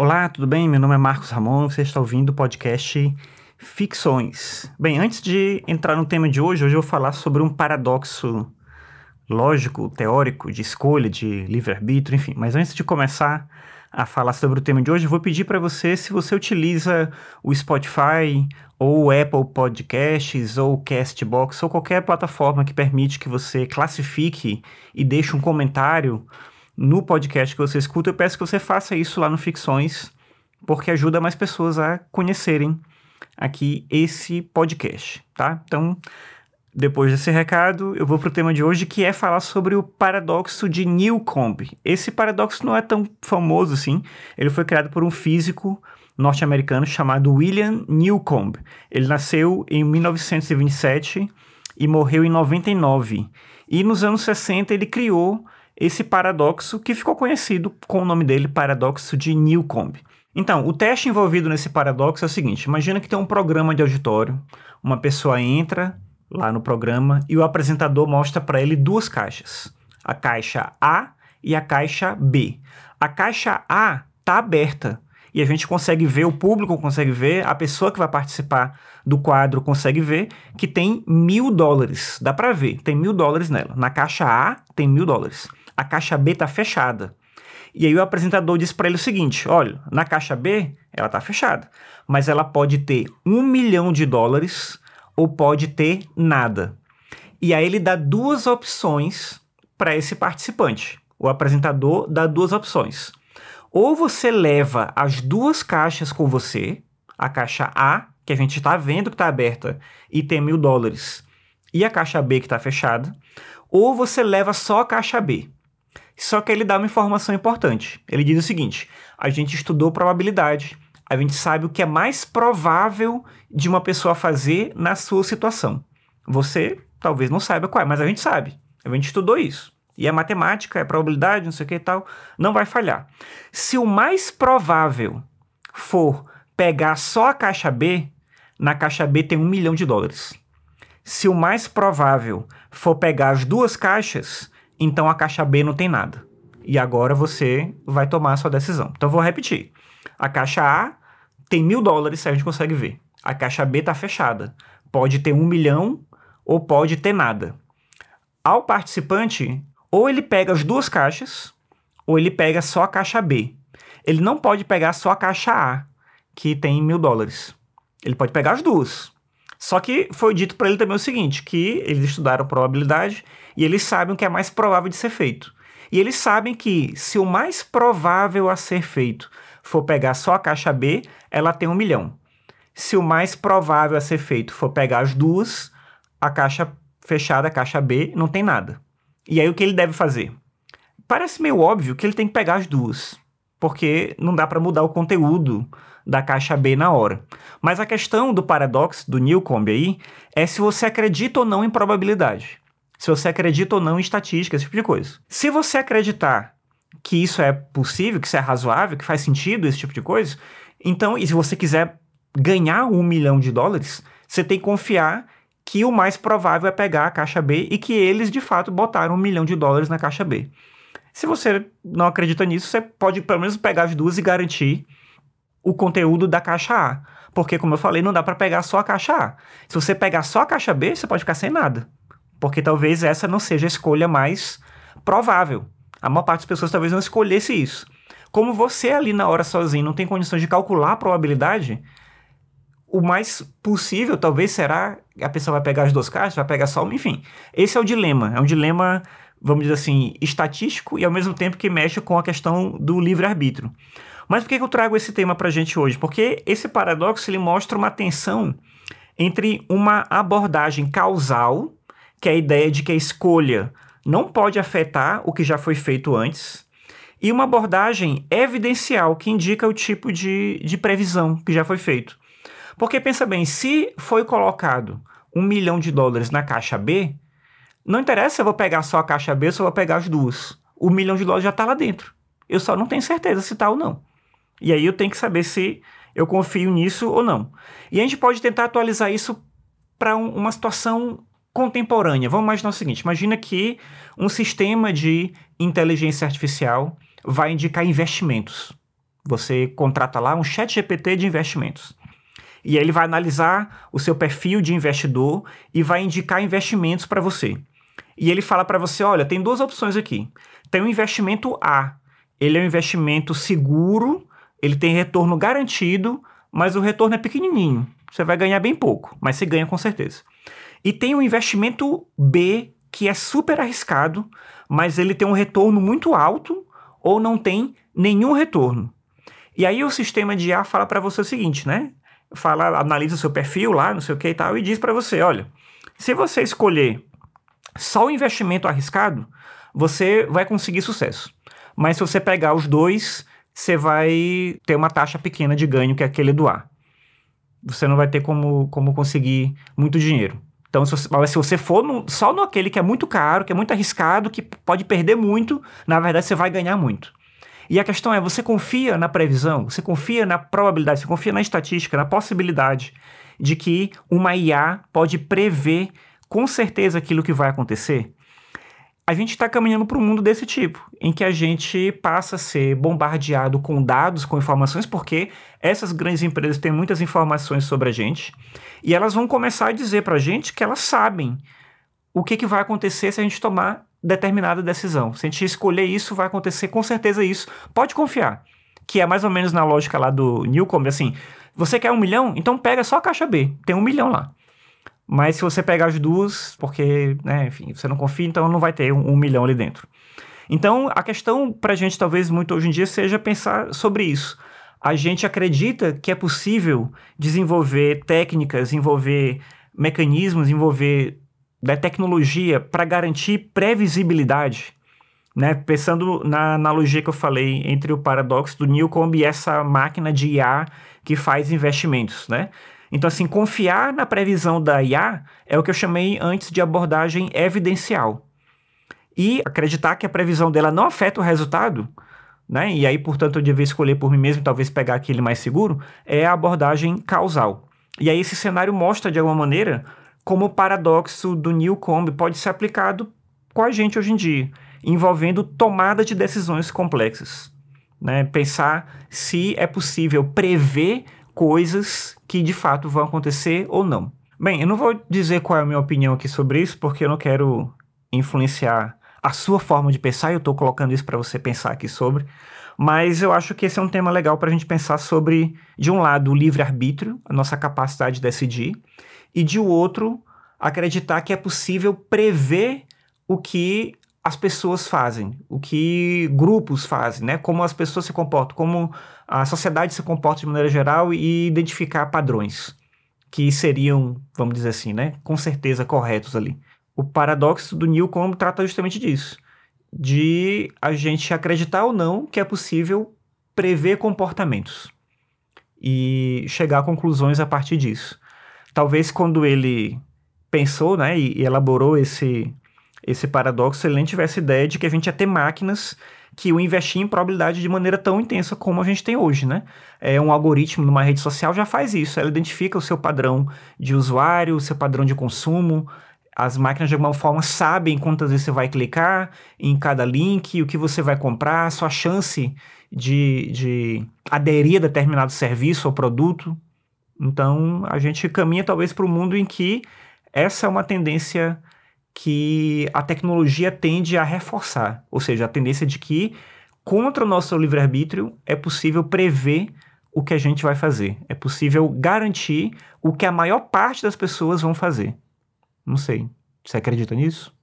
Olá, tudo bem? Meu nome é Marcos Ramon, você está ouvindo o podcast Ficções. Bem, antes de entrar no tema de hoje, hoje eu vou falar sobre um paradoxo lógico, teórico, de escolha, de livre-arbítrio, enfim. Mas antes de começar a falar sobre o tema de hoje, eu vou pedir para você, se você utiliza o Spotify ou o Apple Podcasts ou o Castbox ou qualquer plataforma que permite que você classifique e deixe um comentário no podcast que você escuta, eu peço que você faça isso lá no Ficções, porque ajuda mais pessoas a conhecerem aqui esse podcast, tá? Então, depois desse recado, eu vou para o tema de hoje, que é falar sobre o paradoxo de Newcomb. Esse paradoxo não é tão famoso assim, ele foi criado por um físico norte-americano chamado William Newcomb. Ele nasceu em 1927 e morreu em 99. E nos anos 60 ele criou esse paradoxo que ficou conhecido com o nome dele, paradoxo de Newcomb. Então, o teste envolvido nesse paradoxo é o seguinte: imagina que tem um programa de auditório, uma pessoa entra lá no programa e o apresentador mostra para ele duas caixas, a caixa A e a caixa B. A caixa A está aberta e a gente consegue ver, o público consegue ver, a pessoa que vai participar do quadro consegue ver que tem mil dólares. Dá para ver, tem mil dólares nela. Na caixa A tem mil dólares a caixa B está fechada. E aí o apresentador diz para ele o seguinte: olha, na caixa B ela está fechada, mas ela pode ter um milhão de dólares ou pode ter nada. E aí ele dá duas opções para esse participante. O apresentador dá duas opções. Ou você leva as duas caixas com você, a caixa A, que a gente está vendo que está aberta e tem mil dólares, e a caixa B que está fechada, ou você leva só a caixa B. Só que ele dá uma informação importante. Ele diz o seguinte: a gente estudou probabilidade, a gente sabe o que é mais provável de uma pessoa fazer na sua situação. Você talvez não saiba qual é, mas a gente sabe. A gente estudou isso. E é matemática, é probabilidade, não sei o que e tal, não vai falhar. Se o mais provável for pegar só a caixa B, na caixa B tem um milhão de dólares. Se o mais provável for pegar as duas caixas, então a caixa B não tem nada. E agora você vai tomar a sua decisão. Então vou repetir. A caixa A tem mil dólares, a gente consegue ver. A caixa B está fechada. Pode ter um milhão ou pode ter nada. Ao participante, ou ele pega as duas caixas, ou ele pega só a caixa B. Ele não pode pegar só a caixa A, que tem mil dólares. Ele pode pegar as duas. Só que foi dito para ele também o seguinte, que eles estudaram probabilidade e eles sabem o que é mais provável de ser feito. E eles sabem que se o mais provável a ser feito for pegar só a caixa B, ela tem um milhão. Se o mais provável a ser feito for pegar as duas, a caixa fechada, a caixa B, não tem nada. E aí o que ele deve fazer? Parece meio óbvio que ele tem que pegar as duas, porque não dá para mudar o conteúdo da caixa B na hora. Mas a questão do paradoxo do Newcomb aí é se você acredita ou não em probabilidade. Se você acredita ou não em estatística, esse tipo de coisa. Se você acreditar que isso é possível, que isso é razoável, que faz sentido, esse tipo de coisa, então, e se você quiser ganhar um milhão de dólares, você tem que confiar que o mais provável é pegar a caixa B e que eles de fato botaram um milhão de dólares na caixa B. Se você não acredita nisso, você pode pelo menos pegar as duas e garantir o conteúdo da caixa A. Porque, como eu falei, não dá para pegar só a caixa A. Se você pegar só a caixa B, você pode ficar sem nada. Porque talvez essa não seja a escolha mais provável. A maior parte das pessoas talvez não escolhesse isso. Como você ali na hora sozinho não tem condições de calcular a probabilidade, o mais possível talvez será a pessoa vai pegar as duas caixas, vai pegar só uma, enfim. Esse é o dilema. É um dilema, vamos dizer assim, estatístico e ao mesmo tempo que mexe com a questão do livre-arbítrio. Mas por que eu trago esse tema para a gente hoje? Porque esse paradoxo ele mostra uma tensão entre uma abordagem causal, que é a ideia de que a escolha não pode afetar o que já foi feito antes, e uma abordagem evidencial, que indica o tipo de, de previsão que já foi feito. Porque pensa bem, se foi colocado um milhão de dólares na caixa B, não interessa se eu vou pegar só a caixa B ou se eu vou pegar as duas. O milhão de dólares já está lá dentro. Eu só não tenho certeza se está ou não. E aí eu tenho que saber se eu confio nisso ou não. E a gente pode tentar atualizar isso para um, uma situação contemporânea. Vamos imaginar o seguinte: imagina que um sistema de inteligência artificial vai indicar investimentos. Você contrata lá um chat GPT de investimentos. E aí ele vai analisar o seu perfil de investidor e vai indicar investimentos para você. E ele fala para você, olha, tem duas opções aqui. Tem o investimento A. Ele é um investimento seguro, ele tem retorno garantido, mas o retorno é pequenininho. Você vai ganhar bem pouco, mas você ganha com certeza. E tem o investimento B, que é super arriscado, mas ele tem um retorno muito alto ou não tem nenhum retorno. E aí o sistema de A fala para você o seguinte, né? Fala, analisa o seu perfil lá, não sei o que e tal, e diz para você, olha, se você escolher só o investimento arriscado, você vai conseguir sucesso. Mas se você pegar os dois, você vai ter uma taxa pequena de ganho, que é aquele do A. Você não vai ter como, como conseguir muito dinheiro. Então, se você, se você for no, só no aquele que é muito caro, que é muito arriscado, que pode perder muito, na verdade você vai ganhar muito. E a questão é, você confia na previsão, você confia na probabilidade, você confia na estatística, na possibilidade de que uma IA pode prever com certeza aquilo que vai acontecer? a gente está caminhando para um mundo desse tipo, em que a gente passa a ser bombardeado com dados, com informações, porque essas grandes empresas têm muitas informações sobre a gente, e elas vão começar a dizer para a gente que elas sabem o que, que vai acontecer se a gente tomar determinada decisão. Se a gente escolher isso, vai acontecer com certeza isso. Pode confiar. Que é mais ou menos na lógica lá do Newcomb, assim, você quer um milhão? Então pega só a caixa B, tem um milhão lá. Mas se você pegar as duas, porque, né, enfim, você não confia, então não vai ter um, um milhão ali dentro. Então, a questão para a gente, talvez muito hoje em dia, seja pensar sobre isso. A gente acredita que é possível desenvolver técnicas, envolver mecanismos, envolver da tecnologia para garantir previsibilidade. Né? Pensando na analogia que eu falei entre o paradoxo do Newcomb e essa máquina de IA que faz investimentos. Né? Então, assim, confiar na previsão da IA é o que eu chamei antes de abordagem evidencial. E acreditar que a previsão dela não afeta o resultado, né? E aí, portanto, eu devia escolher por mim mesmo, talvez pegar aquele mais seguro, é a abordagem causal. E aí, esse cenário mostra, de alguma maneira, como o paradoxo do Newcomb pode ser aplicado com a gente hoje em dia, envolvendo tomada de decisões complexas. Né? Pensar se é possível prever coisas que de fato vão acontecer ou não. Bem, eu não vou dizer qual é a minha opinião aqui sobre isso, porque eu não quero influenciar a sua forma de pensar, eu estou colocando isso para você pensar aqui sobre. Mas eu acho que esse é um tema legal para a gente pensar sobre, de um lado, o livre-arbítrio, a nossa capacidade de decidir, e de outro, acreditar que é possível prever o que as pessoas fazem, o que grupos fazem, né? Como as pessoas se comportam, como a sociedade se comporta de maneira geral e identificar padrões que seriam, vamos dizer assim, né? Com certeza corretos ali. O paradoxo do Newcomb trata justamente disso, de a gente acreditar ou não que é possível prever comportamentos e chegar a conclusões a partir disso. Talvez quando ele pensou, né, e elaborou esse esse paradoxo, ele nem tivesse ideia de que a gente ia ter máquinas que o investir em probabilidade de maneira tão intensa como a gente tem hoje, né? É um algoritmo numa rede social já faz isso, ela identifica o seu padrão de usuário, o seu padrão de consumo. As máquinas de alguma forma sabem quantas vezes você vai clicar em cada link, o que você vai comprar, a sua chance de, de aderir a determinado serviço ou produto. Então, a gente caminha talvez para um mundo em que essa é uma tendência que a tecnologia tende a reforçar, ou seja, a tendência de que contra o nosso livre-arbítrio é possível prever o que a gente vai fazer, é possível garantir o que a maior parte das pessoas vão fazer. Não sei, você acredita nisso?